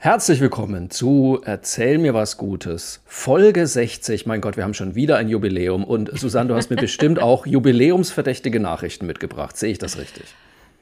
Herzlich willkommen zu Erzähl mir was Gutes, Folge 60. Mein Gott, wir haben schon wieder ein Jubiläum. Und Susanne, du hast mir bestimmt auch jubiläumsverdächtige Nachrichten mitgebracht. Sehe ich das richtig?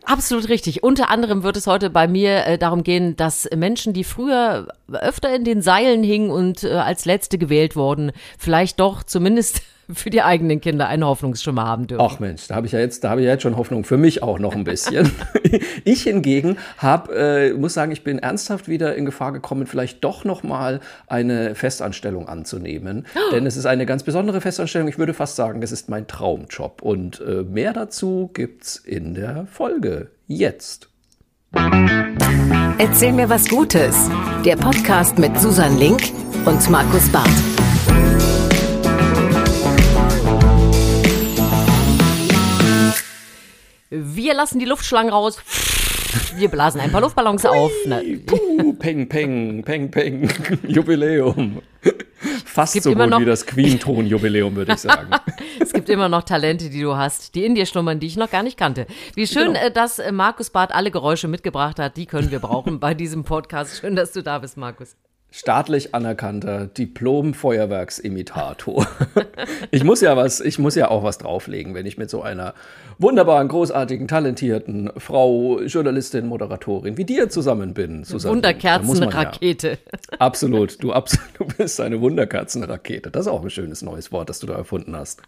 Absolut richtig. Unter anderem wird es heute bei mir äh, darum gehen, dass Menschen, die früher öfter in den Seilen hingen und äh, als Letzte gewählt wurden, vielleicht doch zumindest für die eigenen Kinder einen Hoffnungsschimmer haben dürfen. Ach Mensch, da habe ich ja jetzt, da habe ich ja jetzt schon Hoffnung für mich auch noch ein bisschen. ich hingegen habe, äh, muss sagen, ich bin ernsthaft wieder in Gefahr gekommen, vielleicht doch noch mal eine Festanstellung anzunehmen, oh. denn es ist eine ganz besondere Festanstellung. Ich würde fast sagen, es ist mein Traumjob und äh, mehr dazu gibt's in der Folge jetzt. Erzähl mir was Gutes. Der Podcast mit Susan Link und Markus Barth. Wir lassen die Luftschlangen raus. Wir blasen ein paar Luftballons auf. Puh, peng, peng, peng, peng. Jubiläum. Fast so gut wie das Queen-Ton-Jubiläum, würde ich sagen. es gibt immer noch Talente, die du hast, die in dir schlummern, die ich noch gar nicht kannte. Wie schön, genau. Äh, dass äh, Markus Barth alle Geräusche mitgebracht hat. Die können wir brauchen bei diesem Podcast. Schön, dass du da bist, Markus staatlich anerkannter Diplom-Feuerwerksimitator. ich muss ja was, ich muss ja auch was drauflegen, wenn ich mit so einer wunderbaren, großartigen, talentierten Frau, Journalistin, Moderatorin wie dir zusammen bin, Susanne. Wunderkerzenrakete. Ja, absolut, du, du bist eine Wunderkerzenrakete. Das ist auch ein schönes neues Wort, das du da erfunden hast.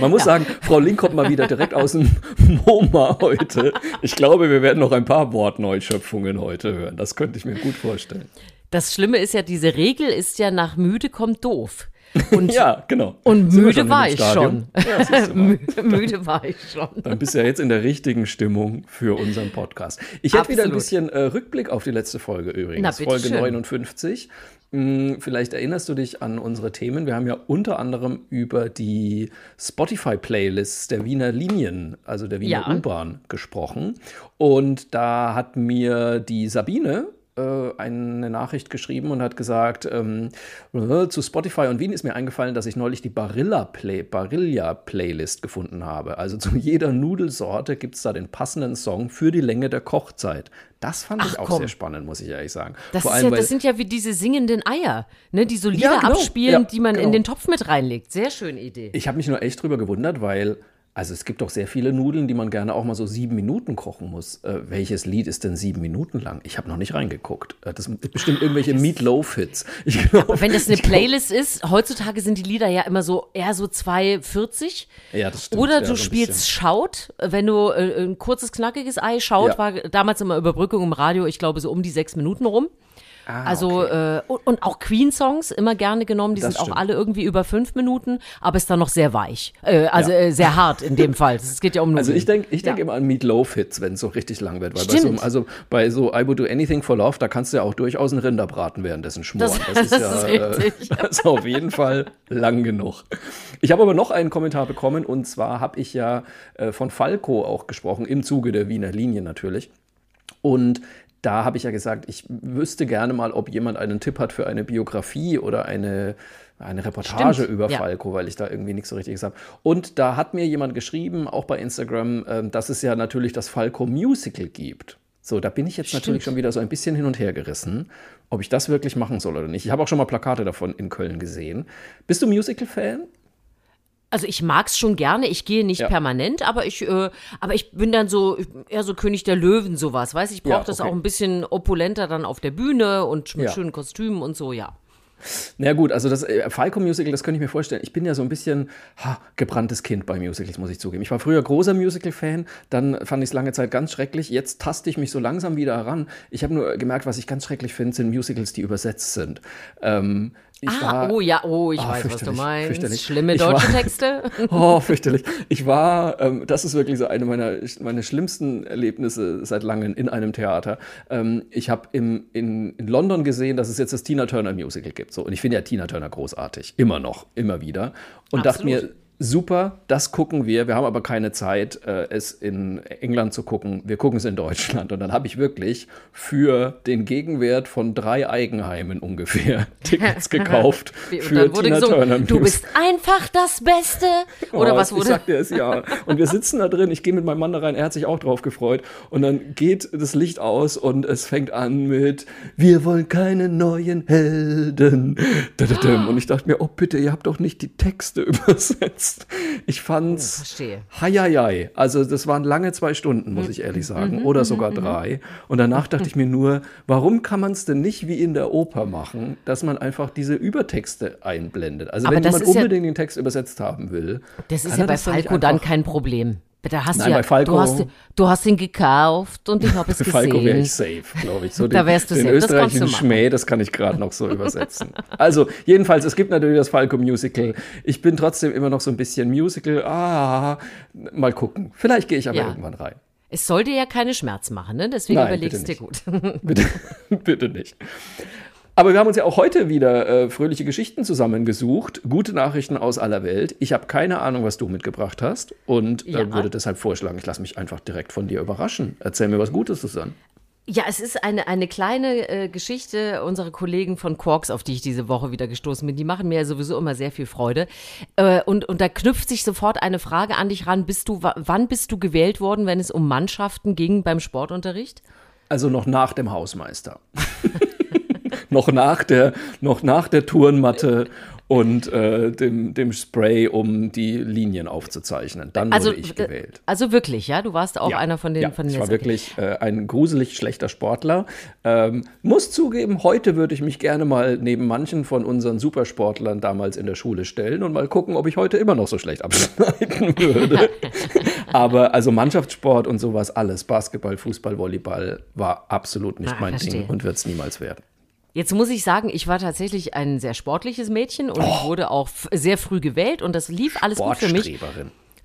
Man muss ja. sagen, Frau Link kommt mal wieder direkt aus dem MoMA heute. Ich glaube, wir werden noch ein paar Wortneuschöpfungen heute hören. Das könnte ich mir gut vorstellen. Das Schlimme ist ja, diese Regel ist ja nach müde kommt doof. Und, ja, genau. Und müde war ich schon. Ja, müde war ich schon. Dann bist du ja jetzt in der richtigen Stimmung für unseren Podcast. Ich hätte wieder ein bisschen äh, Rückblick auf die letzte Folge übrigens. Na, Folge schön. 59. Hm, vielleicht erinnerst du dich an unsere Themen. Wir haben ja unter anderem über die Spotify-Playlists der Wiener Linien, also der Wiener ja. U-Bahn, gesprochen. Und da hat mir die Sabine äh, eine Nachricht geschrieben und hat gesagt, ähm, äh, zu Spotify und Wien ist mir eingefallen, dass ich neulich die Barilla, Play, Barilla Playlist gefunden habe. Also zu jeder Nudelsorte gibt es da den passenden Song für die Länge der Kochzeit. Das fand Ach, ich auch komm. sehr spannend, muss ich ehrlich sagen. Das, allem, ja, das sind ja wie diese singenden Eier, ne, die so Lieder ja, genau. abspielen, ja, die man genau. in den Topf mit reinlegt. Sehr schöne Idee. Ich habe mich nur echt drüber gewundert, weil also es gibt doch sehr viele Nudeln, die man gerne auch mal so sieben Minuten kochen muss. Äh, welches Lied ist denn sieben Minuten lang? Ich habe noch nicht reingeguckt. Äh, das sind bestimmt irgendwelche Meatloaf-Hits. Wenn das eine Playlist glaub, ist, heutzutage sind die Lieder ja immer so eher so 2,40. Ja, das stimmt. Oder du ja, so spielst Schaut, wenn du äh, ein kurzes, knackiges Ei, Schaut ja. war damals immer Überbrückung im Radio, ich glaube so um die sechs Minuten rum. Ah, also okay. äh, und, und, auch Queen-Songs immer gerne genommen. Die das sind stimmt. auch alle irgendwie über fünf Minuten, aber ist dann noch sehr weich. Äh, also ja. äh, sehr hart in dem Fall. Es geht ja um. Also ich denke ich denk ja. immer an Meatloaf-Hits, wenn es so richtig lang wird. Weil bei so, also bei so I Would Do Anything for Love, da kannst du ja auch durchaus einen Rinderbraten währenddessen schmoren. Das, das ist das ja ist äh, das ist auf jeden Fall lang genug. Ich habe aber noch einen Kommentar bekommen und zwar habe ich ja äh, von Falco auch gesprochen, im Zuge der Wiener Linie natürlich. Und da habe ich ja gesagt, ich wüsste gerne mal, ob jemand einen Tipp hat für eine Biografie oder eine, eine Reportage Stimmt, über ja. Falco, weil ich da irgendwie nichts so richtiges habe. Und da hat mir jemand geschrieben, auch bei Instagram, ähm, dass es ja natürlich das Falco Musical gibt. So, da bin ich jetzt Stimmt. natürlich schon wieder so ein bisschen hin und her gerissen, ob ich das wirklich machen soll oder nicht. Ich habe auch schon mal Plakate davon in Köln gesehen. Bist du Musical-Fan? Also ich mag's schon gerne, ich gehe nicht ja. permanent, aber ich, äh, aber ich bin dann so eher so König der Löwen sowas, weiß ich brauche ja, okay. das auch ein bisschen opulenter dann auf der Bühne und mit ja. schönen Kostümen und so, ja. Na ja, gut, also das äh, Falco Musical, das könnte ich mir vorstellen. Ich bin ja so ein bisschen ha, gebranntes Kind bei Musicals, muss ich zugeben. Ich war früher großer Musical-Fan, dann fand ich es lange Zeit ganz schrecklich. Jetzt taste ich mich so langsam wieder heran. Ich habe nur gemerkt, was ich ganz schrecklich finde, sind Musicals, die übersetzt sind. Ähm, ich ah, war, oh ja, oh, ich oh, weiß, was du meinst. Schlimme deutsche war, Texte. oh, fürchterlich. Ich war, ähm, das ist wirklich so eine meiner, meiner schlimmsten Erlebnisse seit langem in einem Theater. Ähm, ich habe in, in London gesehen, dass es jetzt das Tina Turner Musical gibt. So, und ich finde ja Tina Turner großartig. Immer noch, immer wieder. Und Absolut. dachte mir, super, das gucken wir. Wir haben aber keine Zeit, äh, es in England zu gucken. Wir gucken es in Deutschland. Und dann habe ich wirklich für den Gegenwert von drei Eigenheimen ungefähr Tickets gekauft für Tina gesungen, Turner. Du bist einfach das Beste. Oder oh, was wurde? Ich sagte es ja. Und wir sitzen da drin. Ich gehe mit meinem Mann da rein. Er hat sich auch drauf gefreut. Und dann geht das Licht aus und es fängt an mit Wir wollen keine neuen Helden. Und ich dachte mir, oh bitte, ihr habt doch nicht die Texte übersetzt jetzt. Ich fand's. Oh, verstehe. Heieiei. Also, das waren lange zwei Stunden, muss ich ehrlich sagen. Mhm, oder mhm, sogar mhm, drei. Und danach dachte ich mir nur, warum kann man es denn nicht wie in der Oper machen, dass man einfach diese Übertexte einblendet? Also, Aber wenn jemand unbedingt ja, den Text übersetzt haben will. Das ist ja bei Falco dann kein Problem. Da hast Nein, du ja, bei Falco, du hast, du hast ihn gekauft und ich habe es gesehen. Bei Falco wäre ich safe, glaube ich. So da wärst du den safe. österreichischen das Schmäh, das kann ich gerade noch so übersetzen. Also jedenfalls, es gibt natürlich das Falco Musical. Ich bin trotzdem immer noch so ein bisschen Musical. Ah, mal gucken. Vielleicht gehe ich aber ja. irgendwann rein. Es sollte ja keine Schmerzen machen, ne? Deswegen Nein, überlegst du dir gut. bitte, bitte nicht. Aber wir haben uns ja auch heute wieder äh, fröhliche Geschichten zusammengesucht. Gute Nachrichten aus aller Welt. Ich habe keine Ahnung, was du mitgebracht hast und äh, ja. würde deshalb vorschlagen, ich lasse mich einfach direkt von dir überraschen. Erzähl mir was Gutes, Susanne. Ja, es ist eine, eine kleine äh, Geschichte unserer Kollegen von Quarks, auf die ich diese Woche wieder gestoßen bin. Die machen mir ja sowieso immer sehr viel Freude. Äh, und, und da knüpft sich sofort eine Frage an dich ran. Bist du, wann bist du gewählt worden, wenn es um Mannschaften ging beim Sportunterricht? Also noch nach dem Hausmeister. noch nach der, noch nach der Turnmatte und äh, dem, dem Spray, um die Linien aufzuzeichnen. Dann also, wurde ich gewählt. Also wirklich, ja? Du warst auch ja, einer von den ja, von den Ich war wirklich äh, ein gruselig schlechter Sportler. Ähm, muss zugeben, heute würde ich mich gerne mal neben manchen von unseren Supersportlern damals in der Schule stellen und mal gucken, ob ich heute immer noch so schlecht abschneiden würde. Aber also Mannschaftssport und sowas, alles, Basketball, Fußball, Volleyball, war absolut nicht ah, mein verstehe. Ding und wird es niemals werden. Jetzt muss ich sagen, ich war tatsächlich ein sehr sportliches Mädchen und oh. wurde auch sehr früh gewählt und das lief alles gut für mich.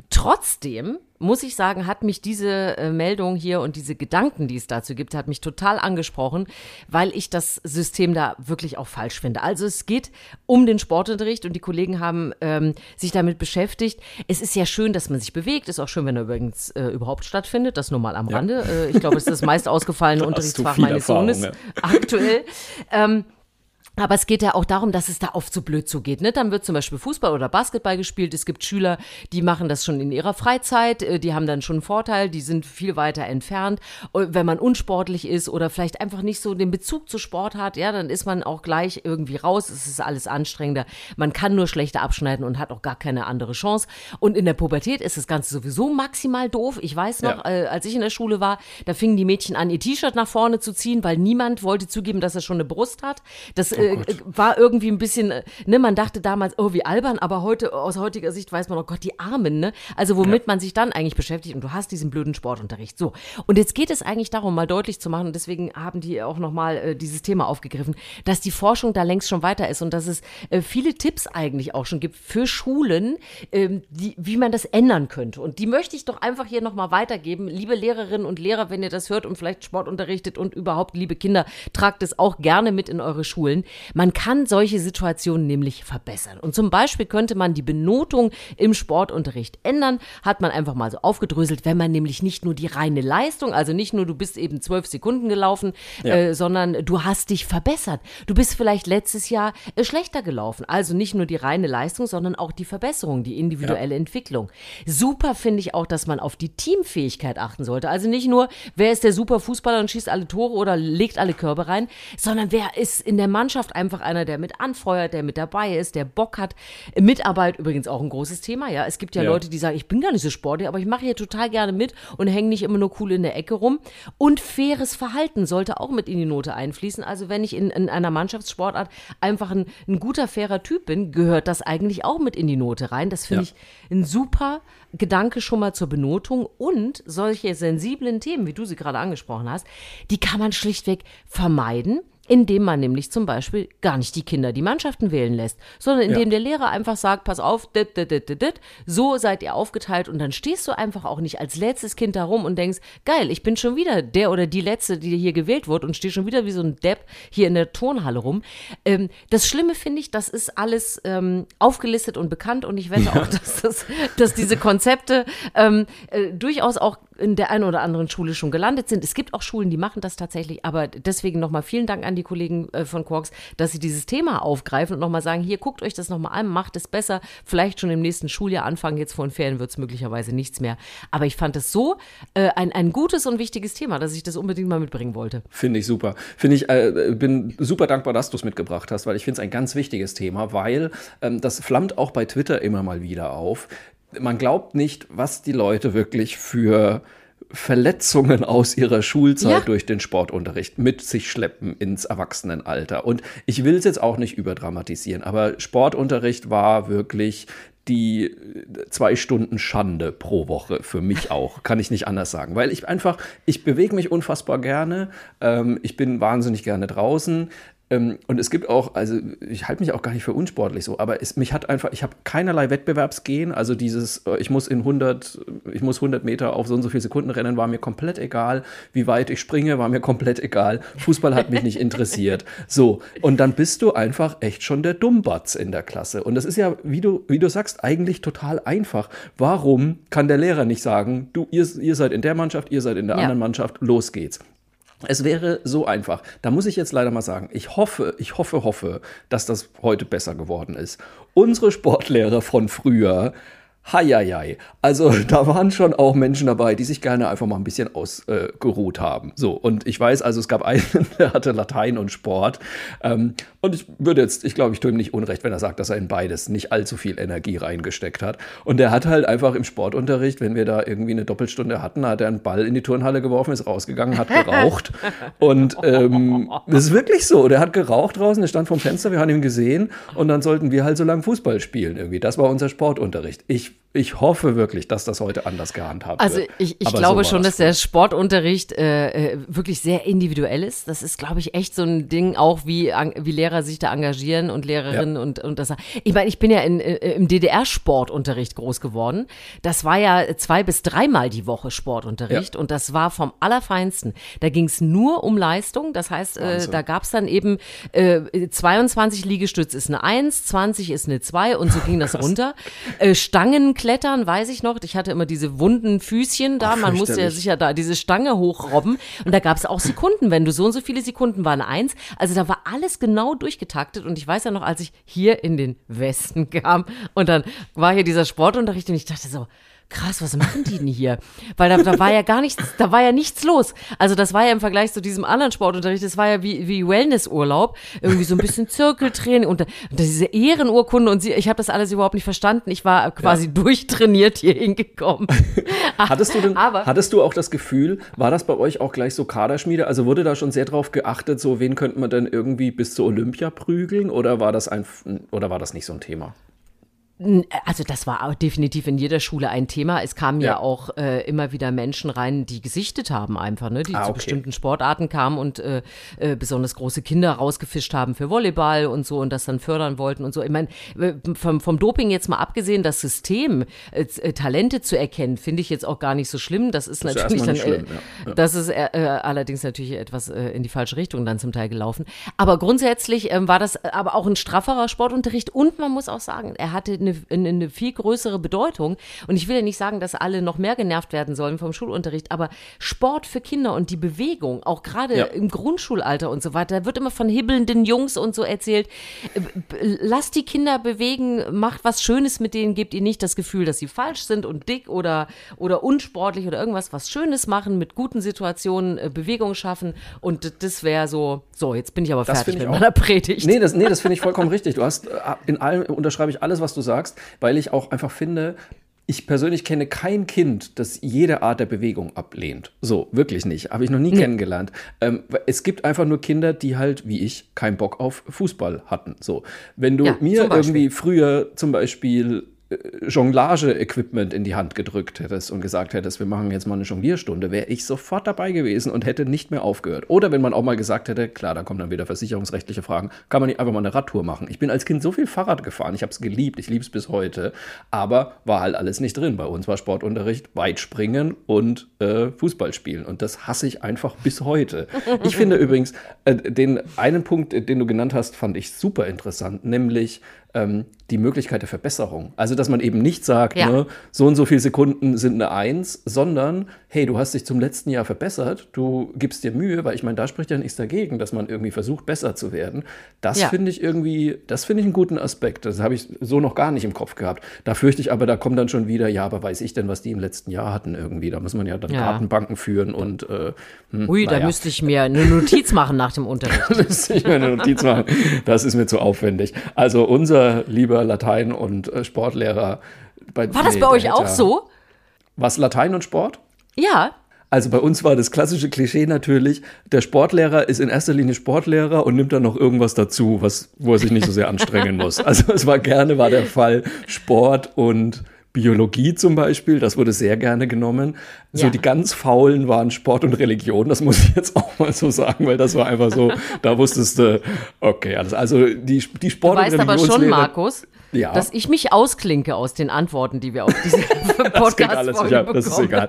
Trotzdem muss ich sagen, hat mich diese äh, Meldung hier und diese Gedanken, die es dazu gibt, hat mich total angesprochen, weil ich das System da wirklich auch falsch finde. Also es geht um den Sportunterricht und die Kollegen haben ähm, sich damit beschäftigt. Es ist ja schön, dass man sich bewegt. Ist auch schön, wenn er übrigens äh, überhaupt stattfindet. Das nur mal am ja. Rande. Äh, ich glaube, es ist das meist ausgefallene Unterrichtsfach meines Sohnes ja. aktuell. Ähm, aber es geht ja auch darum, dass es da oft so blöd zugeht. Ne? Dann wird zum Beispiel Fußball oder Basketball gespielt. Es gibt Schüler, die machen das schon in ihrer Freizeit. Äh, die haben dann schon einen Vorteil. Die sind viel weiter entfernt. Wenn man unsportlich ist oder vielleicht einfach nicht so den Bezug zu Sport hat, ja, dann ist man auch gleich irgendwie raus. Es ist alles anstrengender. Man kann nur schlechter abschneiden und hat auch gar keine andere Chance. Und in der Pubertät ist das Ganze sowieso maximal doof. Ich weiß noch, ja. äh, als ich in der Schule war, da fingen die Mädchen an, ihr T-Shirt nach vorne zu ziehen, weil niemand wollte zugeben, dass er schon eine Brust hat. Das oh äh, war irgendwie ein bisschen, äh, ne, man dachte damals, oh, wie albern, aber heute, aus heutiger Sicht weiß man, oh Gott, die Armen, ne? Also womit ja. man sich dann eigentlich beschäftigt und du hast diesen blöden Sportunterricht. So. Und jetzt geht es eigentlich darum, mal deutlich zu machen, und deswegen haben die auch nochmal äh, dieses Thema aufgegriffen, dass die Forschung da längst schon weiter ist und dass es äh, viele Tipps eigentlich auch schon gibt für Schulen, ähm, die, wie man das ändern könnte. Und die möchte ich doch einfach hier nochmal weitergeben. Liebe Lehrerinnen und Lehrer, wenn ihr das hört und vielleicht Sport unterrichtet und überhaupt, liebe Kinder, tragt es auch gerne mit in eure Schulen. Man kann solche Situationen nämlich verbessern. Und zum Beispiel könnte man die Benotung im Sportunterricht ändern, hat man einfach mal so aufgedröselt, wenn man nämlich nicht nur die reine Leistung, also nicht nur du bist eben zwölf Sekunden gelaufen, ja. äh, sondern du hast dich verbessert. Du bist vielleicht letztes Jahr äh, schlechter gelaufen. Also nicht nur die reine Leistung, sondern auch die Verbesserung, die individuelle ja. Entwicklung. Super finde ich auch, dass man auf die Teamfähigkeit achten sollte. Also nicht nur, wer ist der super Fußballer und schießt alle Tore oder legt alle Körbe rein, sondern wer ist in der Mannschaft einfach einer, der mit anfeuert, der mit dabei ist, der Bock hat. Mitarbeit übrigens auch ein großes Thema, ja. Es gibt ja, ja. Leute, die sagen, ich bin gar nicht so sportlich, aber ich mache hier total gerne mit und hänge nicht immer nur cool in der Ecke rum. Und faires Verhalten sollte auch mit in die Note einfließen. Also wenn ich in, in einer Mannschaftssportart einfach ein, ein, guter, fairer Typ bin, gehört das eigentlich auch mit in die Note rein. Das finde ja. ich ein super Gedanke schon mal zur Benotung und solche sensiblen Themen, wie du sie gerade angesprochen hast, die kann man schlichtweg vermeiden indem man nämlich zum Beispiel gar nicht die Kinder die Mannschaften wählen lässt, sondern indem ja. der Lehrer einfach sagt, pass auf, dit, dit, dit, dit, so seid ihr aufgeteilt und dann stehst du einfach auch nicht als letztes Kind da rum und denkst, geil, ich bin schon wieder der oder die Letzte, die hier gewählt wurde und stehe schon wieder wie so ein Depp hier in der Turnhalle rum. Ähm, das Schlimme finde ich, das ist alles ähm, aufgelistet und bekannt und ich wette ja. auch, dass, das, dass diese Konzepte ähm, äh, durchaus auch in der einen oder anderen Schule schon gelandet sind. Es gibt auch Schulen, die machen das tatsächlich, aber deswegen nochmal vielen Dank an die Kollegen äh, von Quarks, dass sie dieses Thema aufgreifen und nochmal sagen, hier, guckt euch das nochmal an, macht es besser, vielleicht schon im nächsten Schuljahr anfangen, jetzt vor den Ferien wird es möglicherweise nichts mehr. Aber ich fand es so äh, ein, ein gutes und wichtiges Thema, dass ich das unbedingt mal mitbringen wollte. Finde ich super. Finde ich, äh, bin super dankbar, dass du es mitgebracht hast, weil ich finde es ein ganz wichtiges Thema, weil ähm, das flammt auch bei Twitter immer mal wieder auf man glaubt nicht, was die Leute wirklich für Verletzungen aus ihrer Schulzeit ja. durch den Sportunterricht mit sich schleppen ins Erwachsenenalter. Und ich will es jetzt auch nicht überdramatisieren, aber Sportunterricht war wirklich die zwei Stunden Schande pro Woche für mich auch, kann ich nicht anders sagen, weil ich einfach, ich bewege mich unfassbar gerne, ähm, ich bin wahnsinnig gerne draußen, und es gibt auch, also ich halte mich auch gar nicht für unsportlich so, aber es, mich hat einfach, ich habe keinerlei Wettbewerbsgehen, also dieses, äh, ich muss in 100, ich muss 100 Meter auf so und so viele Sekunden rennen, war mir komplett egal, wie weit ich springe, war mir komplett egal, Fußball hat mich nicht interessiert, so, und dann bist du einfach echt schon der Dummbatz in der Klasse. Und das ist ja, wie du, wie du sagst, eigentlich total einfach, warum kann der Lehrer nicht sagen, du, ihr, ihr seid in der Mannschaft, ihr seid in der ja. anderen Mannschaft, los geht's. Es wäre so einfach. Da muss ich jetzt leider mal sagen, ich hoffe, ich hoffe, hoffe, dass das heute besser geworden ist. Unsere Sportlehrer von früher Heieiei. Also da waren schon auch Menschen dabei, die sich gerne einfach mal ein bisschen ausgeruht äh, haben. So, und ich weiß, also es gab einen, der hatte Latein und Sport. Ähm, und ich würde jetzt, ich glaube, ich tue ihm nicht unrecht, wenn er sagt, dass er in beides nicht allzu viel Energie reingesteckt hat. Und der hat halt einfach im Sportunterricht, wenn wir da irgendwie eine Doppelstunde hatten, hat er einen Ball in die Turnhalle geworfen, ist rausgegangen, hat geraucht. und ähm, das ist wirklich so. Der hat geraucht draußen, der stand vom Fenster, wir haben ihn gesehen und dann sollten wir halt so lange Fußball spielen irgendwie. Das war unser Sportunterricht. Ich ich hoffe wirklich, dass das heute anders gehandhabt also wird. Also ich, ich glaube so schon, dass der Sportunterricht äh, äh, wirklich sehr individuell ist. Das ist, glaube ich, echt so ein Ding, auch wie, wie Lehrer sich da engagieren und Lehrerinnen ja. und, und das. Ich meine, ich bin ja in, äh, im DDR-Sportunterricht groß geworden. Das war ja zwei bis dreimal die Woche Sportunterricht ja. und das war vom Allerfeinsten. Da ging es nur um Leistung. Das heißt, äh, da gab es dann eben äh, 22 Liegestütz ist eine 1, 20 ist eine 2 und so ging das runter. Äh, Stangen Klettern, weiß ich noch. Ich hatte immer diese wunden Füßchen da. Ach, Man musste ja sicher da diese Stange hochrobben. Und da gab es auch Sekunden. Wenn du so und so viele Sekunden waren eins. Also da war alles genau durchgetaktet. Und ich weiß ja noch, als ich hier in den Westen kam und dann war hier dieser Sportunterricht und ich dachte so, krass, was machen die denn hier? Weil da, da war ja gar nichts, da war ja nichts los. Also das war ja im Vergleich zu diesem anderen Sportunterricht, das war ja wie, wie Wellnessurlaub, irgendwie so ein bisschen Zirkeltraining und, und diese Ehrenurkunde und sie, ich habe das alles überhaupt nicht verstanden. Ich war quasi ja. durchtrainiert hier hingekommen. hattest du denn, Aber, hattest du auch das Gefühl, war das bei euch auch gleich so Kaderschmiede? Also wurde da schon sehr drauf geachtet, so wen könnte man denn irgendwie bis zur Olympia prügeln oder war das ein, oder war das nicht so ein Thema? Also das war auch definitiv in jeder Schule ein Thema. Es kamen ja, ja auch äh, immer wieder Menschen rein, die gesichtet haben einfach, ne? die ah, zu okay. bestimmten Sportarten kamen und äh, äh, besonders große Kinder rausgefischt haben für Volleyball und so und das dann fördern wollten und so. Ich meine, äh, vom, vom Doping jetzt mal abgesehen, das System, äh, äh, Talente zu erkennen, finde ich jetzt auch gar nicht so schlimm. Das ist, das natürlich dann, schlimm, ja. Ja. das ist allerdings natürlich etwas in die falsche Richtung dann zum Teil gelaufen. Aber grundsätzlich ähm, war das aber auch ein strafferer Sportunterricht und man muss auch sagen, er hatte eine, eine viel größere Bedeutung. Und ich will ja nicht sagen, dass alle noch mehr genervt werden sollen vom Schulunterricht, aber Sport für Kinder und die Bewegung, auch gerade ja. im Grundschulalter und so weiter, da wird immer von hibbelnden Jungs und so erzählt. Lasst die Kinder bewegen, macht was Schönes mit denen, gebt ihnen nicht das Gefühl, dass sie falsch sind und dick oder, oder unsportlich oder irgendwas, was Schönes machen, mit guten Situationen, äh, Bewegung schaffen. Und das wäre so, so, jetzt bin ich aber das fertig mit meiner Predigt. Nee, das, nee, das finde ich vollkommen richtig. Du hast, äh, in allem unterschreibe ich alles, was du sagst, weil ich auch einfach finde, ich persönlich kenne kein Kind, das jede Art der Bewegung ablehnt. So, wirklich nicht. Habe ich noch nie nee. kennengelernt. Ähm, es gibt einfach nur Kinder, die halt, wie ich, keinen Bock auf Fußball hatten. So, wenn du ja, mir irgendwie früher zum Beispiel Jonglage-Equipment in die Hand gedrückt hättest und gesagt hättest, wir machen jetzt mal eine Jonglierstunde, wäre ich sofort dabei gewesen und hätte nicht mehr aufgehört. Oder wenn man auch mal gesagt hätte, klar, da kommen dann wieder versicherungsrechtliche Fragen, kann man nicht einfach mal eine Radtour machen. Ich bin als Kind so viel Fahrrad gefahren, ich habe es geliebt, ich liebe es bis heute, aber war halt alles nicht drin. Bei uns war Sportunterricht, Weitspringen und äh, Fußball spielen und das hasse ich einfach bis heute. Ich finde übrigens, äh, den einen Punkt, den du genannt hast, fand ich super interessant, nämlich ähm, die Möglichkeit der Verbesserung. Also, dass man eben nicht sagt, ja. ne, so und so viele Sekunden sind eine Eins, sondern, hey, du hast dich zum letzten Jahr verbessert, du gibst dir Mühe, weil ich meine, da spricht ja nichts dagegen, dass man irgendwie versucht, besser zu werden. Das ja. finde ich irgendwie, das finde ich einen guten Aspekt. Das habe ich so noch gar nicht im Kopf gehabt. Da fürchte ich aber, da kommt dann schon wieder, ja, aber weiß ich denn, was die im letzten Jahr hatten irgendwie? Da muss man ja dann ja. Datenbanken führen und äh, hm, Ui, naja. da müsste ich mir eine Notiz machen nach dem Unterricht. da müsste ich mir eine Notiz machen. Das ist mir zu aufwendig. Also unser lieber Latein- und äh, Sportlehrer. Bei, war das bei euch auch so? Was, Latein und Sport? Ja. Also bei uns war das klassische Klischee natürlich, der Sportlehrer ist in erster Linie Sportlehrer und nimmt dann noch irgendwas dazu, was, wo er sich nicht so sehr anstrengen muss. Also es war gerne war der Fall Sport und Biologie zum Beispiel, das wurde sehr gerne genommen. So ja. die ganz faulen waren Sport und Religion, das muss ich jetzt auch mal so sagen, weil das war einfach so, da wusstest du, okay, alles. Also die, die Sport- du weißt und aber schon, Markus, ja. dass ich mich ausklinke aus den Antworten, die wir auf diesen Podcast das, ja, das ist egal.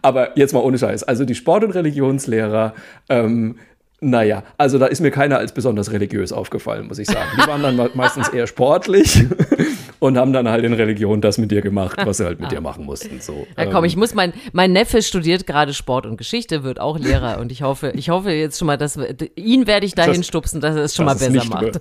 Aber jetzt mal ohne Scheiß. Also die Sport- und Religionslehrer, ähm, naja, also da ist mir keiner als besonders religiös aufgefallen, muss ich sagen. Die waren dann meistens eher sportlich und haben dann halt in Religion das mit dir gemacht, was sie halt mit dir machen mussten. So. Ja, komm, ich ähm. muss mein, mein Neffe studiert gerade Sport und Geschichte, wird auch Lehrer und ich hoffe, ich hoffe jetzt schon mal, dass ihn werde ich dahin das, stupsen, dass er es schon mal besser macht.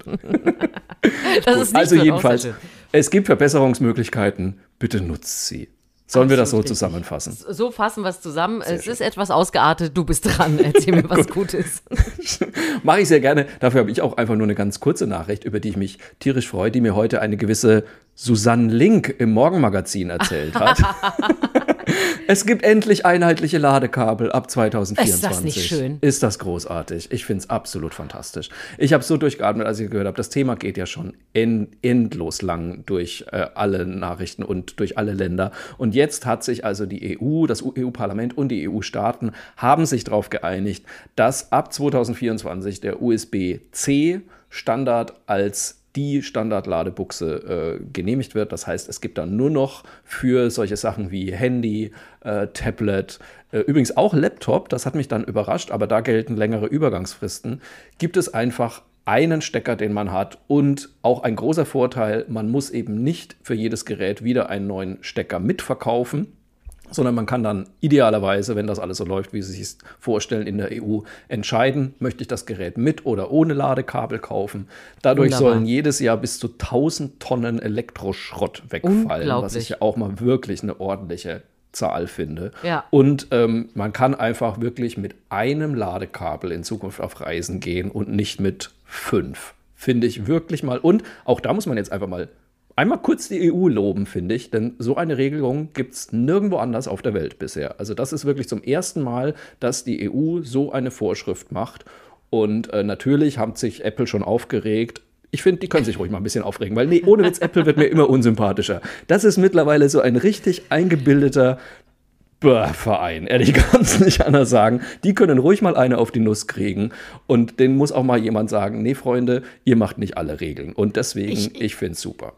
also jedenfalls, es gibt Verbesserungsmöglichkeiten, bitte nutzt sie. Sollen Absolut wir das so richtig. zusammenfassen? So fassen wir es zusammen. Sehr es schön. ist etwas ausgeartet. Du bist dran. Erzähl mir was Gutes. Mache ich sehr gerne. Dafür habe ich auch einfach nur eine ganz kurze Nachricht, über die ich mich tierisch freue, die mir heute eine gewisse Susanne Link im Morgenmagazin erzählt hat. es gibt endlich einheitliche Ladekabel ab 2024. Ist das nicht schön? Ist das großartig. Ich finde es absolut fantastisch. Ich habe so durchgeatmet, als ich gehört habe, das Thema geht ja schon end endlos lang durch äh, alle Nachrichten und durch alle Länder. Und jetzt hat sich also die EU, das EU-Parlament und die EU-Staaten haben sich darauf geeinigt, dass ab 2024 der USB-C Standard als die Standard-Ladebuchse äh, genehmigt wird. Das heißt, es gibt dann nur noch für solche Sachen wie Handy, äh, Tablet, äh, übrigens auch Laptop, das hat mich dann überrascht, aber da gelten längere Übergangsfristen, gibt es einfach einen Stecker, den man hat und auch ein großer Vorteil, man muss eben nicht für jedes Gerät wieder einen neuen Stecker mitverkaufen sondern man kann dann idealerweise, wenn das alles so läuft, wie Sie sich vorstellen, in der EU entscheiden, möchte ich das Gerät mit oder ohne Ladekabel kaufen. Dadurch Wunderbar. sollen jedes Jahr bis zu 1000 Tonnen Elektroschrott wegfallen, was ich ja auch mal wirklich eine ordentliche Zahl finde. Ja. Und ähm, man kann einfach wirklich mit einem Ladekabel in Zukunft auf Reisen gehen und nicht mit fünf. Finde ich wirklich mal. Und auch da muss man jetzt einfach mal einmal kurz die EU loben, finde ich, denn so eine Regelung gibt es nirgendwo anders auf der Welt bisher. Also das ist wirklich zum ersten Mal, dass die EU so eine Vorschrift macht. Und äh, natürlich hat sich Apple schon aufgeregt. Ich finde, die können sich ruhig mal ein bisschen aufregen, weil nee, ohne Witz, Apple wird mir immer unsympathischer. Das ist mittlerweile so ein richtig eingebildeter Verein, ehrlich kann es nicht anders sagen. Die können ruhig mal eine auf die Nuss kriegen und den muss auch mal jemand sagen, nee Freunde, ihr macht nicht alle Regeln und deswegen, ich, ich finde es super.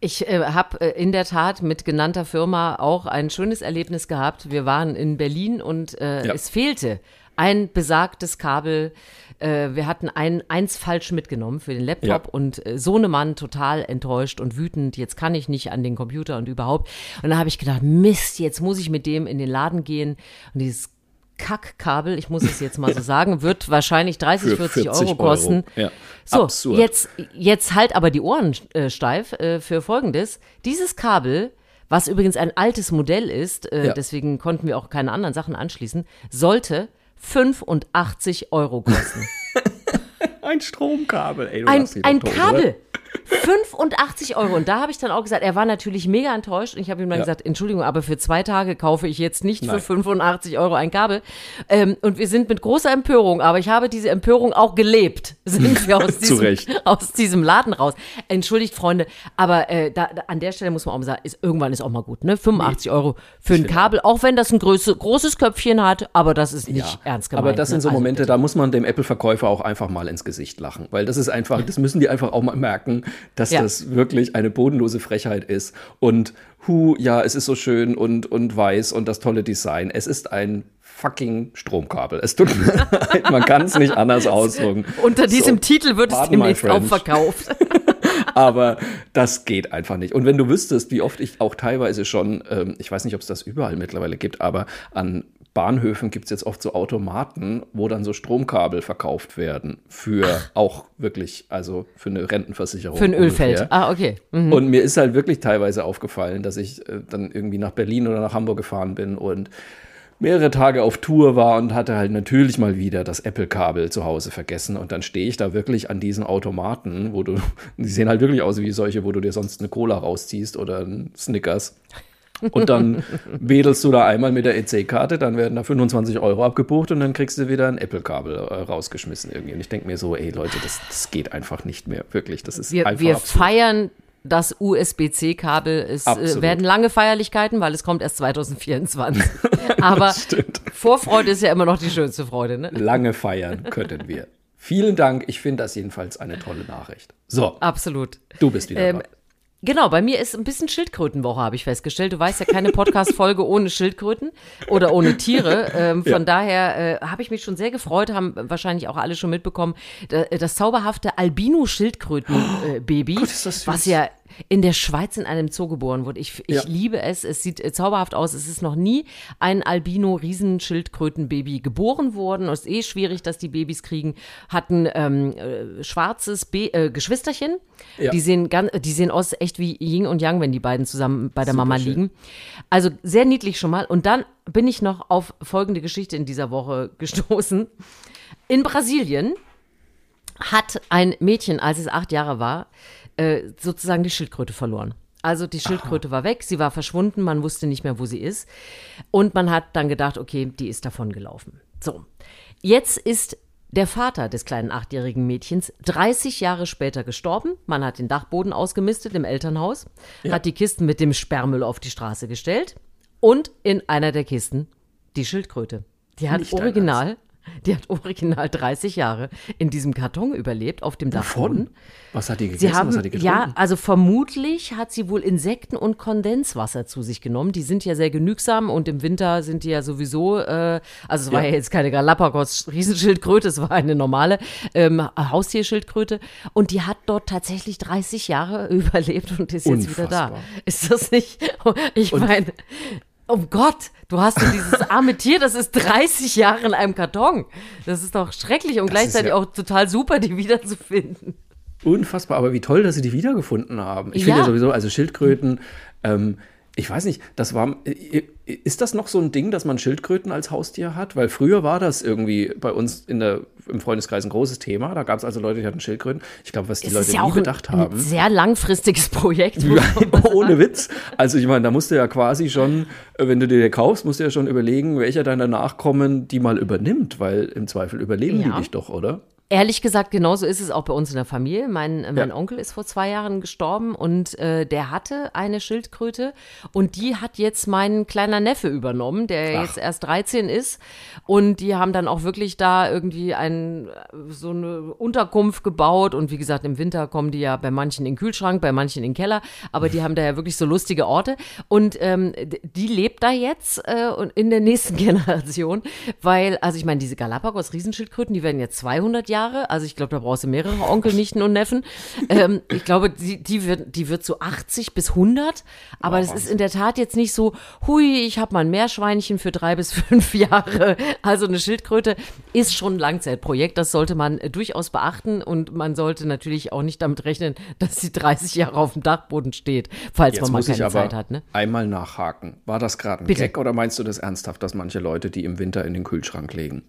Ich äh, habe äh, in der Tat mit genannter Firma auch ein schönes Erlebnis gehabt. Wir waren in Berlin und äh, ja. es fehlte ein besagtes Kabel. Äh, wir hatten ein, eins falsch mitgenommen für den Laptop ja. und äh, Sohnemann total enttäuscht und wütend. Jetzt kann ich nicht an den Computer und überhaupt. Und da habe ich gedacht, Mist, jetzt muss ich mit dem in den Laden gehen und dieses Kackkabel, ich muss es jetzt mal so sagen, wird wahrscheinlich 30, 40, 40 Euro kosten. Euro. Ja. So, Absurd. jetzt, jetzt halt aber die Ohren äh, steif äh, für Folgendes. Dieses Kabel, was übrigens ein altes Modell ist, äh, ja. deswegen konnten wir auch keine anderen Sachen anschließen, sollte 85 Euro kosten. ein Stromkabel, ey. ein ein tot, Kabel. Oder? 85 Euro. Und da habe ich dann auch gesagt, er war natürlich mega enttäuscht. Und ich habe ihm dann ja. gesagt, Entschuldigung, aber für zwei Tage kaufe ich jetzt nicht Nein. für 85 Euro ein Kabel. Ähm, und wir sind mit großer Empörung, aber ich habe diese Empörung auch gelebt, sind wir aus, diesem, aus diesem Laden raus. Entschuldigt, Freunde, aber äh, da, da, an der Stelle muss man auch mal sagen, ist, irgendwann ist auch mal gut, ne? 85 nee. Euro für ein Kabel, auch wenn das ein größe, großes Köpfchen hat, aber das ist nicht ja. ernst gemeint. Aber das sind so ne? also Momente, also, da muss man dem Apple-Verkäufer auch einfach mal ins Gesicht lachen, weil das ist einfach, das müssen die einfach auch mal merken, dass ja. das wirklich eine bodenlose Frechheit ist. Und hu, ja, es ist so schön und, und weiß und das tolle Design. Es ist ein fucking Stromkabel. Es tut mir leid, man kann es nicht anders ausdrücken. Unter diesem so, Titel wird es demnächst auch verkauft. Aber das geht einfach nicht. Und wenn du wüsstest, wie oft ich auch teilweise schon, ähm, ich weiß nicht, ob es das überall mittlerweile gibt, aber an Bahnhöfen gibt es jetzt oft so Automaten, wo dann so Stromkabel verkauft werden für Ach. auch wirklich, also für eine Rentenversicherung. Für ein Ölfeld. Ah, okay. Mhm. Und mir ist halt wirklich teilweise aufgefallen, dass ich äh, dann irgendwie nach Berlin oder nach Hamburg gefahren bin und mehrere Tage auf Tour war und hatte halt natürlich mal wieder das Apple-Kabel zu Hause vergessen. Und dann stehe ich da wirklich an diesen Automaten, wo du, die sehen halt wirklich aus wie solche, wo du dir sonst eine Cola rausziehst oder ein Snickers. Und dann wedelst du da einmal mit der EC-Karte, dann werden da 25 Euro abgebucht und dann kriegst du wieder ein Apple-Kabel äh, rausgeschmissen irgendwie. Und ich denke mir so, ey Leute, das, das geht einfach nicht mehr, wirklich. Das ist wir, einfach Wir absurd. feiern das USB-C-Kabel. Es äh, werden lange Feierlichkeiten, weil es kommt erst 2024. Aber Vorfreude ist ja immer noch die schönste Freude. Ne? Lange feiern könnten wir. Vielen Dank. Ich finde das jedenfalls eine tolle Nachricht. So. Absolut. Du bist wieder ähm, Genau, bei mir ist ein bisschen Schildkrötenwoche, habe ich festgestellt. Du weißt ja keine Podcast-Folge ohne Schildkröten oder ohne Tiere. Ähm, von ja. daher äh, habe ich mich schon sehr gefreut, haben wahrscheinlich auch alle schon mitbekommen, das zauberhafte Albino-Schildkröten-Baby, oh, was ja in der Schweiz in einem Zoo geboren wurde. Ich, ich ja. liebe es. Es sieht äh, zauberhaft aus. Es ist noch nie ein Albino-Riesenschildkrötenbaby geboren worden. Es ist eh schwierig, dass die Babys kriegen. Hatten ähm, äh, schwarzes Be äh, Geschwisterchen. Ja. Die, sehen ganz, die sehen aus echt wie Ying und Yang, wenn die beiden zusammen bei der Super Mama schön. liegen. Also sehr niedlich schon mal. Und dann bin ich noch auf folgende Geschichte in dieser Woche gestoßen. In Brasilien hat ein Mädchen, als es acht Jahre war, äh, sozusagen die Schildkröte verloren. Also die Schildkröte Aha. war weg, sie war verschwunden, man wusste nicht mehr, wo sie ist. Und man hat dann gedacht, okay, die ist davon gelaufen. So, jetzt ist der Vater des kleinen achtjährigen Mädchens 30 Jahre später gestorben. Man hat den Dachboden ausgemistet im Elternhaus, ja. hat die Kisten mit dem Sperrmüll auf die Straße gestellt und in einer der Kisten die Schildkröte. Die hat Nicht original die hat original 30 Jahre in diesem Karton überlebt, auf dem Dachboden. Was hat die gegessen? Sie haben, Was hat die? Ja, also vermutlich hat sie wohl Insekten und Kondenswasser zu sich genommen. Die sind ja sehr genügsam und im Winter sind die ja sowieso, äh, also es war ja. ja jetzt keine Galapagos-Riesenschildkröte, es war eine normale ähm, Haustierschildkröte. Und die hat dort tatsächlich 30 Jahre überlebt und ist jetzt Unfassbar. wieder da. Ist das nicht? Ich meine, Oh Gott, du hast ja dieses arme Tier, das ist 30 Jahre in einem Karton. Das ist doch schrecklich und das gleichzeitig ja auch total super, die wiederzufinden. Unfassbar, aber wie toll, dass sie die wiedergefunden haben. Ich ja. finde ja sowieso, also Schildkröten, ähm, ich weiß nicht, das war. Ist das noch so ein Ding, dass man Schildkröten als Haustier hat? Weil früher war das irgendwie bei uns in der, im Freundeskreis ein großes Thema. Da gab es also Leute, die hatten Schildkröten. Ich glaube, was die es Leute ja nie bedacht haben. Ein sehr langfristiges Projekt. ohne Witz. Also ich meine, da musst du ja quasi schon, wenn du dir kaufst, musst du ja schon überlegen, welcher deiner Nachkommen die mal übernimmt, weil im Zweifel überleben ja. die dich doch, oder? Ehrlich gesagt, genauso ist es auch bei uns in der Familie. Mein, äh, mein ja. Onkel ist vor zwei Jahren gestorben und äh, der hatte eine Schildkröte und die hat jetzt mein kleiner Neffe übernommen, der Ach. jetzt erst 13 ist. Und die haben dann auch wirklich da irgendwie ein, so eine Unterkunft gebaut. Und wie gesagt, im Winter kommen die ja bei manchen in den Kühlschrank, bei manchen in den Keller. Aber die haben da ja wirklich so lustige Orte. Und ähm, die lebt da jetzt äh, in der nächsten Generation, weil, also ich meine, diese Galapagos-Riesenschildkröten, die werden jetzt 200 Jahre Jahre. Also ich glaube, da brauchst du mehrere Onkel, Nichten und Neffen. Ähm, ich glaube, die, die, wird, die wird so 80 bis 100. Aber es ist in der Tat jetzt nicht so, hui, ich habe mal ein Meerschweinchen für drei bis fünf Jahre. Also eine Schildkröte ist schon ein Langzeitprojekt. Das sollte man äh, durchaus beachten. Und man sollte natürlich auch nicht damit rechnen, dass sie 30 Jahre auf dem Dachboden steht, falls jetzt man mal keine Zeit hat. Ne? Einmal nachhaken. War das gerade ein Bitte? Gag oder meinst du das ernsthaft, dass manche Leute die im Winter in den Kühlschrank legen?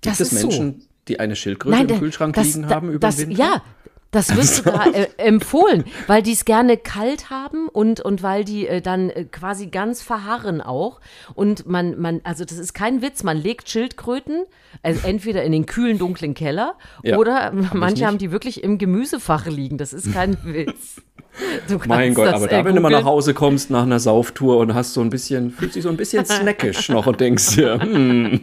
Gibt das es Menschen, so die eine Schildkröte Nein, im Kühlschrank das, liegen haben über das, den Winter? Ja, Das du da äh, empfohlen, weil die es gerne kalt haben und, und weil die äh, dann äh, quasi ganz verharren auch. Und man, man, also das ist kein Witz, man legt Schildkröten, also entweder in den kühlen, dunklen Keller ja, oder hab manche haben die wirklich im Gemüsefach liegen. Das ist kein Witz. Mein Gott, aber da, wenn du mal nach Hause kommst nach einer Sauftour und hast so ein bisschen, fühlst dich so ein bisschen snackisch noch und denkst dir, hm,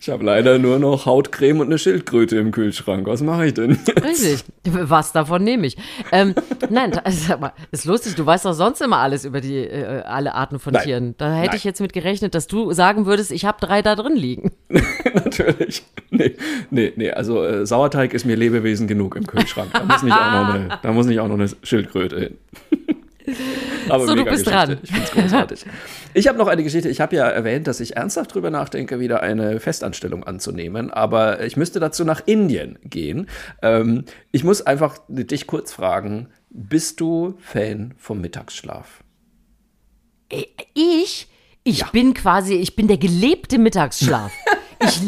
ich habe leider nur noch Hautcreme und eine Schildkröte im Kühlschrank. Was mache ich denn? Jetzt? Richtig. Was davon nehme ich? Ähm, nein, sag mal, ist lustig. Du weißt doch sonst immer alles über die äh, alle Arten von nein. Tieren. Da hätte nein. ich jetzt mit gerechnet, dass du sagen würdest, ich habe drei da drin liegen. Natürlich. Nee, nee, nee. Also äh, Sauerteig ist mir Lebewesen genug im Kühlschrank. Da muss nicht auch noch eine, da muss nicht auch noch eine Schildkröte hin. Aber so, du bist Geschichte. dran. Ich finde es großartig. Ich habe noch eine Geschichte. Ich habe ja erwähnt, dass ich ernsthaft drüber nachdenke, wieder eine Festanstellung anzunehmen. Aber ich müsste dazu nach Indien gehen. Ähm, ich muss einfach dich kurz fragen: Bist du Fan vom Mittagsschlaf? Äh, ich? Ich ja. bin quasi, ich bin der gelebte Mittagsschlaf. Ich,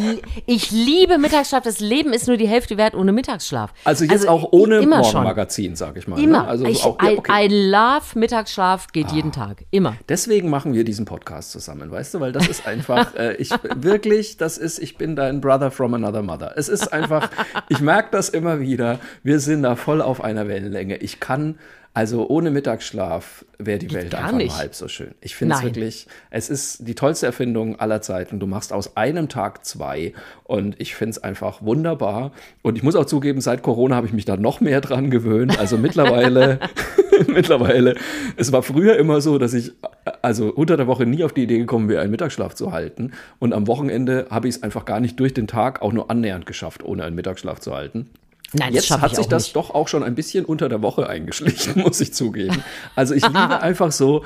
ich liebe Mittagsschlaf. Das Leben ist nur die Hälfte wert ohne Mittagsschlaf. Also jetzt also auch ohne Morgenmagazin, sag ich mal. Ne? Immer. Ne? Also ich, auch, ja, okay. I, I, love Mittagsschlaf, geht ah. jeden Tag. Immer. Deswegen machen wir diesen Podcast zusammen, weißt du? Weil das ist einfach, äh, ich wirklich, das ist, ich bin dein Brother from another mother. Es ist einfach, ich merke das immer wieder. Wir sind da voll auf einer Wellenlänge. Ich kann also ohne Mittagsschlaf wäre die Welt einfach nicht. nur halb so schön. Ich finde es wirklich, es ist die tollste Erfindung aller Zeiten. Du machst aus einem Tag zwei und ich finde es einfach wunderbar. Und ich muss auch zugeben, seit Corona habe ich mich da noch mehr dran gewöhnt. Also mittlerweile, mittlerweile, es war früher immer so, dass ich also unter der Woche nie auf die Idee gekommen wäre, einen Mittagsschlaf zu halten. Und am Wochenende habe ich es einfach gar nicht durch den Tag auch nur annähernd geschafft, ohne einen Mittagsschlaf zu halten. Nein, Jetzt hat sich das nicht. doch auch schon ein bisschen unter der Woche eingeschlichen, muss ich zugeben. Also ich liebe einfach so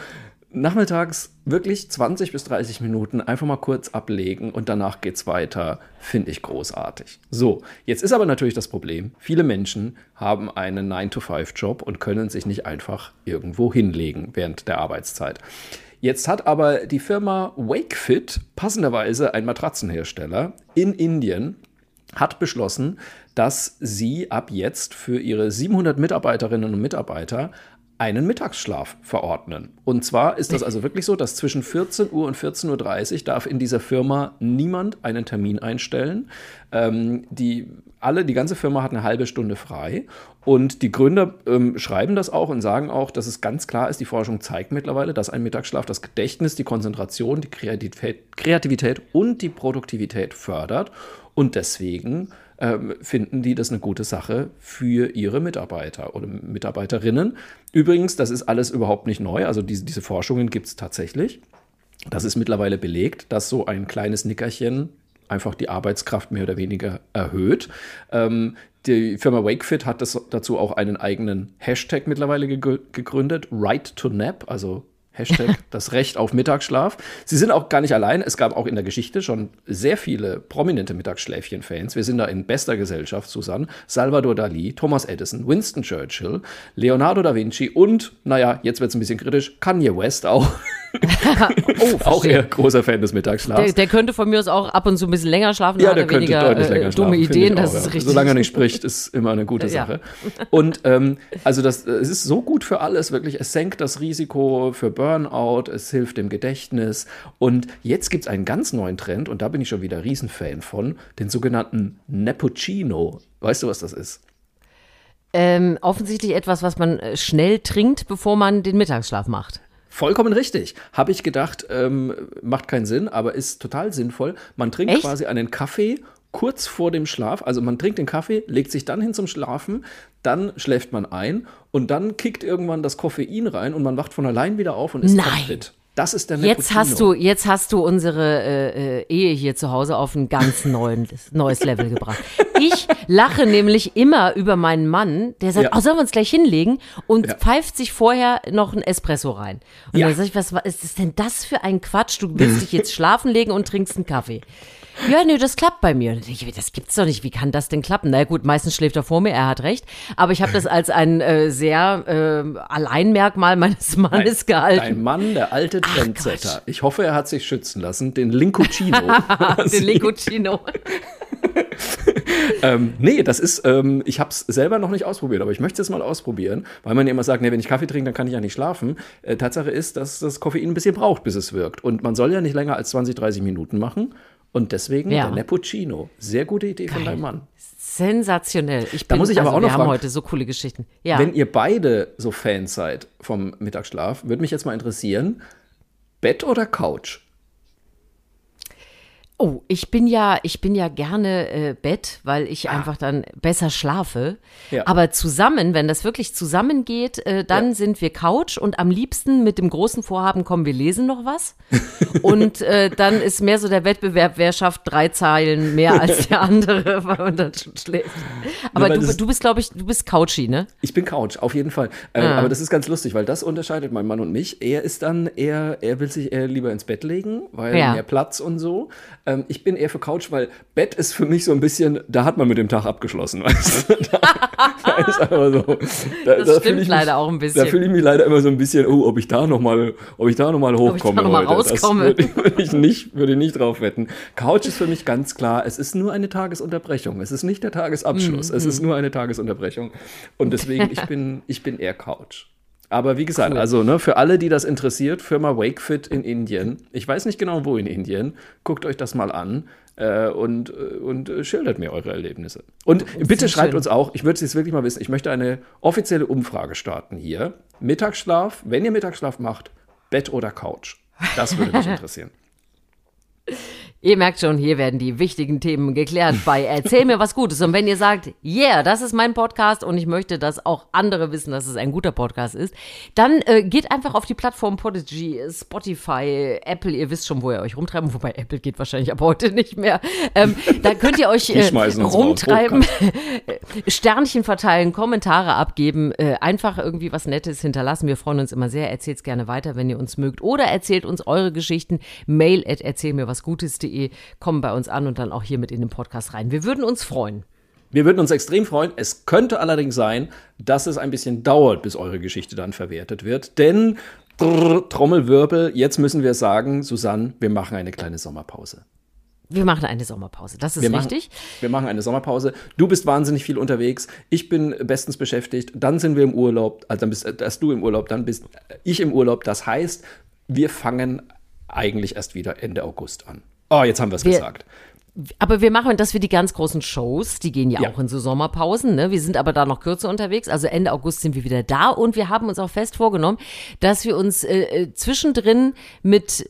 nachmittags wirklich 20 bis 30 Minuten einfach mal kurz ablegen und danach geht's weiter. Finde ich großartig. So, jetzt ist aber natürlich das Problem, viele Menschen haben einen 9-to-5-Job und können sich nicht einfach irgendwo hinlegen während der Arbeitszeit. Jetzt hat aber die Firma Wakefit, passenderweise ein Matratzenhersteller in Indien, hat beschlossen, dass sie ab jetzt für ihre 700 Mitarbeiterinnen und Mitarbeiter einen Mittagsschlaf verordnen. Und zwar ist das also wirklich so, dass zwischen 14 Uhr und 14.30 Uhr darf in dieser Firma niemand einen Termin einstellen. Ähm, die alle, die ganze Firma hat eine halbe Stunde frei. Und die Gründer ähm, schreiben das auch und sagen auch, dass es ganz klar ist, die Forschung zeigt mittlerweile, dass ein Mittagsschlaf das Gedächtnis, die Konzentration, die Kreativität, Kreativität und die Produktivität fördert. Und deswegen finden die das eine gute Sache für ihre Mitarbeiter oder Mitarbeiterinnen. Übrigens, das ist alles überhaupt nicht neu. Also diese, diese Forschungen gibt es tatsächlich. Das ist mittlerweile belegt, dass so ein kleines Nickerchen einfach die Arbeitskraft mehr oder weniger erhöht. Ähm, die Firma Wakefit hat das, dazu auch einen eigenen Hashtag mittlerweile gegründet, Right to Nap, also Hashtag das Recht auf Mittagsschlaf. Sie sind auch gar nicht allein. Es gab auch in der Geschichte schon sehr viele prominente Mittagsschläfchen-Fans. Wir sind da in bester Gesellschaft, Susanne. Salvador Dali, Thomas Edison, Winston Churchill, Leonardo da Vinci und, naja, jetzt wird es ein bisschen kritisch, Kanye West auch. oh, auch eher großer Fan des Mittagsschlafs. Der, der, könnte von mir aus auch ab und zu ein bisschen länger schlafen. Ja, der könnte weniger, deutlich länger äh, schlafen. Dumme Ideen, das auch, ist ja. richtig. Solange er nicht spricht, ist immer eine gute Sache. Ja. Und ähm, also das, es ist so gut für alles, wirklich. Es senkt das Risiko für Burnout, es hilft dem Gedächtnis. Und jetzt gibt es einen ganz neuen Trend, und da bin ich schon wieder Riesenfan von, den sogenannten Neppuccino. Weißt du, was das ist? Ähm, offensichtlich etwas, was man äh, schnell trinkt, bevor man den Mittagsschlaf macht. Vollkommen richtig. Habe ich gedacht, ähm, macht keinen Sinn, aber ist total sinnvoll. Man trinkt Echt? quasi einen Kaffee kurz vor dem Schlaf. Also man trinkt den Kaffee, legt sich dann hin zum Schlafen, dann schläft man ein und dann kickt irgendwann das Koffein rein und man wacht von allein wieder auf und ist fit. Das ist der Jetzt hast du, jetzt hast du unsere äh, äh, Ehe hier zu Hause auf ein ganz neuen, neues Level gebracht. Ich lache nämlich immer über meinen Mann, der sagt, ja. oh, sollen wir uns gleich hinlegen? Und ja. pfeift sich vorher noch ein Espresso rein. Und ja. dann sage ich, was, was ist denn das für ein Quatsch? Du willst dich jetzt schlafen legen und trinkst einen Kaffee. Ja, nee, das klappt bei mir. Das gibt's doch nicht. Wie kann das denn klappen? Na gut, meistens schläft er vor mir, er hat recht. Aber ich habe das als ein äh, sehr äh, Alleinmerkmal meines Mannes dein, gehalten. Ein Mann, der alte Trendsetter. Ich hoffe, er hat sich schützen lassen. Den Linkuccino. den Linkuccino. ähm, nee, das ist, ähm, ich habe es selber noch nicht ausprobiert, aber ich möchte es mal ausprobieren, weil man ja immer sagt, nee, wenn ich Kaffee trinke, dann kann ich ja nicht schlafen. Äh, Tatsache ist, dass das Koffein ein bisschen braucht, bis es wirkt. Und man soll ja nicht länger als 20, 30 Minuten machen. Und deswegen ja. der Neppuccino. Sehr gute Idee Geil. von deinem Mann. Sensationell. Ich bin, da muss ich aber also, auch noch wir fragen, haben heute so coole Geschichten. Ja. Wenn ihr beide so Fans seid vom Mittagsschlaf, würde mich jetzt mal interessieren, Bett oder Couch? Oh, ich bin ja, ich bin ja gerne äh, Bett, weil ich ah. einfach dann besser schlafe. Ja. Aber zusammen, wenn das wirklich zusammengeht, äh, dann ja. sind wir Couch und am liebsten mit dem großen Vorhaben kommen wir lesen noch was. und äh, dann ist mehr so der Wettbewerb, wer schafft drei Zeilen mehr als der andere, weil man dann schon schläft. Aber ja, du, du bist, glaube ich, du bist Couchy, ne? Ich bin Couch, auf jeden Fall. Äh, ah. Aber das ist ganz lustig, weil das unterscheidet mein Mann und mich. Er ist dann eher, er will sich eher lieber ins Bett legen, weil mehr Platz und so. Ähm, ich bin eher für Couch, weil Bett ist für mich so ein bisschen, da hat man mit dem Tag abgeschlossen. Weißt du? da, da ist aber so. Da, das da stimmt mich, leider auch ein bisschen. Da fühle ich mich leider immer so ein bisschen, oh, ob ich da nochmal, ob ich da noch mal hochkomme. Ob ich da noch rauskomme. Das würde ich, nicht, würde ich nicht drauf wetten. Couch ist für mich ganz klar, es ist nur eine Tagesunterbrechung. Es ist nicht der Tagesabschluss. Mm, es ist nur eine Tagesunterbrechung. Und deswegen, ich bin, ich bin eher Couch. Aber wie gesagt, cool. also ne, für alle, die das interessiert, Firma Wakefit in Indien. Ich weiß nicht genau, wo in Indien. Guckt euch das mal an äh, und, äh, und äh, schildert mir eure Erlebnisse. Und bitte schreibt schön. uns auch, ich würde es jetzt wirklich mal wissen, ich möchte eine offizielle Umfrage starten hier. Mittagsschlaf, wenn ihr Mittagsschlaf macht, Bett oder Couch? Das würde mich interessieren. Ihr merkt schon, hier werden die wichtigen Themen geklärt bei Erzähl mir was Gutes. Und wenn ihr sagt, yeah, das ist mein Podcast und ich möchte, dass auch andere wissen, dass es ein guter Podcast ist, dann äh, geht einfach auf die Plattform Podigy, Spotify, Apple. Ihr wisst schon, wo ihr euch rumtreiben. Wobei Apple geht wahrscheinlich ab heute nicht mehr. Ähm, da könnt ihr euch äh, rumtreiben, Sternchen verteilen, Kommentare abgeben, äh, einfach irgendwie was Nettes hinterlassen. Wir freuen uns immer sehr. Erzählt es gerne weiter, wenn ihr uns mögt. Oder erzählt uns eure Geschichten. Mail at erzähl mir was Gutes.de www.podcast.de kommen bei uns an und dann auch hier mit in den Podcast rein. Wir würden uns freuen. Wir würden uns extrem freuen. Es könnte allerdings sein, dass es ein bisschen dauert, bis eure Geschichte dann verwertet wird. Denn brrr, Trommelwirbel, jetzt müssen wir sagen, Susanne, wir machen eine kleine Sommerpause. Wir machen eine Sommerpause, das ist wir richtig. Machen, wir machen eine Sommerpause. Du bist wahnsinnig viel unterwegs, ich bin bestens beschäftigt, dann sind wir im Urlaub, also dann bist erst du im Urlaub, dann bist ich im Urlaub. Das heißt, wir fangen eigentlich erst wieder Ende August an. Oh, jetzt haben wir es gesagt. Aber wir machen, dass wir die ganz großen Shows, die gehen ja, ja, auch in so Sommerpausen, ne? Wir sind aber da noch kürzer unterwegs. Also Ende August sind wir wieder da und wir haben uns auch fest vorgenommen, dass wir uns äh, äh zwischendrin mit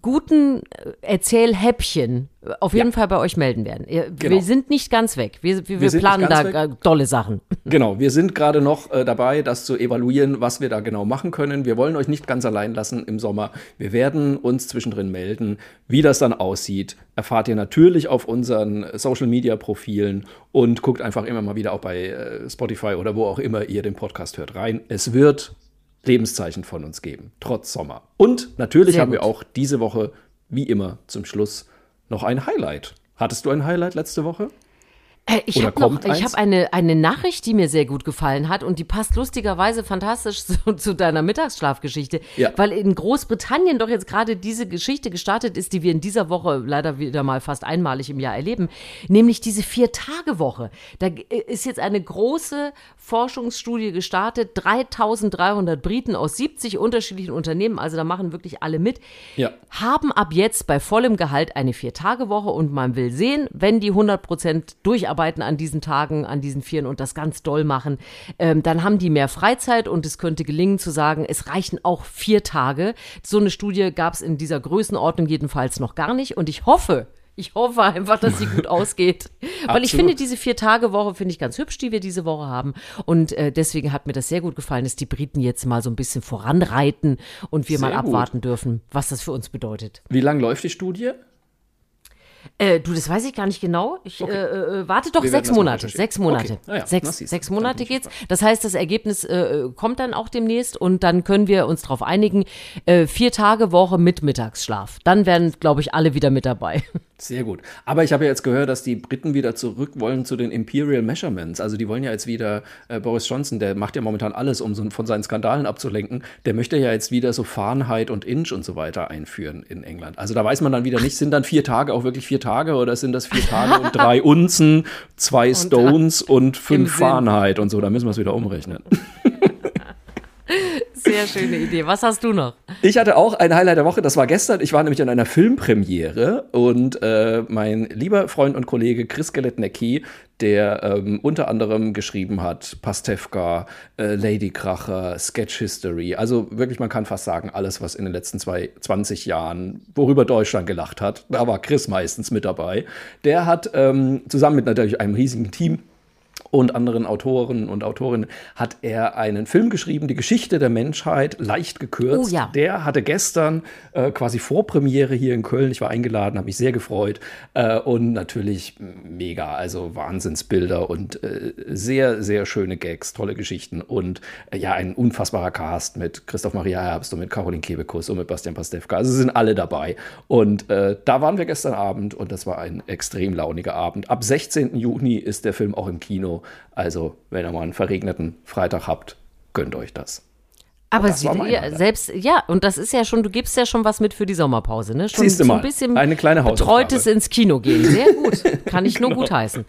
guten äh, Erzählhäppchen auf jeden ja. Fall bei euch melden werden. Wir genau. sind nicht ganz weg. Wir, wir, wir planen da weg. tolle Sachen. Genau, wir sind gerade noch äh, dabei, das zu evaluieren, was wir da genau machen können. Wir wollen euch nicht ganz allein lassen im Sommer. Wir werden uns zwischendrin melden. Wie das dann aussieht, erfahrt ihr natürlich auf unseren Social-Media-Profilen und guckt einfach immer mal wieder auch bei äh, Spotify oder wo auch immer ihr den Podcast hört rein. Es wird Lebenszeichen von uns geben, trotz Sommer. Und natürlich Sehr haben gut. wir auch diese Woche, wie immer, zum Schluss noch ein Highlight. Hattest du ein Highlight letzte Woche? Äh, ich habe hab eine, eine Nachricht, die mir sehr gut gefallen hat und die passt lustigerweise fantastisch zu, zu deiner Mittagsschlafgeschichte, ja. weil in Großbritannien doch jetzt gerade diese Geschichte gestartet ist, die wir in dieser Woche leider wieder mal fast einmalig im Jahr erleben, nämlich diese Vier-Tage-Woche. Da ist jetzt eine große Forschungsstudie gestartet, 3300 Briten aus 70 unterschiedlichen Unternehmen, also da machen wirklich alle mit, ja. haben ab jetzt bei vollem Gehalt eine Vier-Tage-Woche und man will sehen, wenn die 100 Prozent durcharbeiten, arbeiten an diesen Tagen, an diesen Vieren und das ganz doll machen, ähm, dann haben die mehr Freizeit und es könnte gelingen zu sagen, es reichen auch vier Tage. So eine Studie gab es in dieser Größenordnung jedenfalls noch gar nicht und ich hoffe, ich hoffe einfach, dass sie gut ausgeht. Weil ich finde, diese Vier-Tage-Woche finde ich ganz hübsch, die wir diese Woche haben. Und äh, deswegen hat mir das sehr gut gefallen, dass die Briten jetzt mal so ein bisschen voranreiten und wir sehr mal abwarten gut. dürfen, was das für uns bedeutet. Wie lange läuft die Studie? Äh, du, das weiß ich gar nicht genau. Ich okay. äh, äh, warte doch sechs Monate. Sechs Monate. Okay. Ah ja, sechs, sechs Monate geht's. Das heißt, das Ergebnis äh, kommt dann auch demnächst und dann können wir uns darauf einigen. Äh, vier Tage Woche mit Mittagsschlaf. Dann werden, glaube ich, alle wieder mit dabei. Sehr gut. Aber ich habe ja jetzt gehört, dass die Briten wieder zurück wollen zu den Imperial Measurements. Also die wollen ja jetzt wieder, äh, Boris Johnson, der macht ja momentan alles, um so von seinen Skandalen abzulenken. Der möchte ja jetzt wieder so Fahrenheit und Inch und so weiter einführen in England. Also da weiß man dann wieder nicht, sind dann vier Tage auch wirklich vier vier Tage oder sind das vier Tage und drei Unzen, zwei und Stones und fünf Fahrenheit und so? Da müssen wir es wieder umrechnen. Sehr schöne Idee. Was hast du noch? Ich hatte auch ein Highlight der Woche. Das war gestern. Ich war nämlich in einer Filmpremiere und äh, mein lieber Freund und Kollege Chris Galetnecki, der ähm, unter anderem geschrieben hat Pastewka, äh, Lady Kracher, Sketch History. Also wirklich, man kann fast sagen, alles, was in den letzten zwei, 20 Jahren, worüber Deutschland gelacht hat, da war Chris meistens mit dabei. Der hat ähm, zusammen mit natürlich einem riesigen Team und anderen Autoren und Autorinnen hat er einen Film geschrieben, die Geschichte der Menschheit, leicht gekürzt. Oh, ja. Der hatte gestern äh, quasi Vorpremiere hier in Köln. Ich war eingeladen, habe mich sehr gefreut. Äh, und natürlich mega, also Wahnsinnsbilder und äh, sehr, sehr schöne Gags, tolle Geschichten und äh, ja, ein unfassbarer Cast mit Christoph Maria Herbst und mit Caroline Kebekus und mit Bastian Pastewka. Also sind alle dabei. Und äh, da waren wir gestern Abend und das war ein extrem launiger Abend. Ab 16. Juni ist der Film auch im Kino. Also, wenn ihr mal einen verregneten Freitag habt, gönnt euch das. Aber sie, ja, selbst, ja, und das ist ja schon, du gibst ja schon was mit für die Sommerpause, ne? Schon Siehst du so ein bisschen eine kleine betreutes ins Kino gehen. Sehr gut. Kann ich nur genau. gut heißen.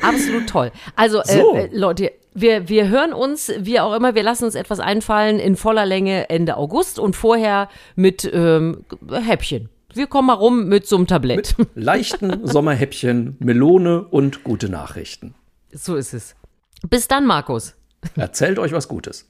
Absolut toll. Also, äh, so. äh, Leute, wir, wir hören uns, wie auch immer, wir lassen uns etwas einfallen in voller Länge Ende August und vorher mit ähm, Häppchen. Wir kommen mal rum mit so einem Tablett. Mit leichten Sommerhäppchen, Melone und gute Nachrichten. So ist es. Bis dann, Markus. Erzählt euch was Gutes.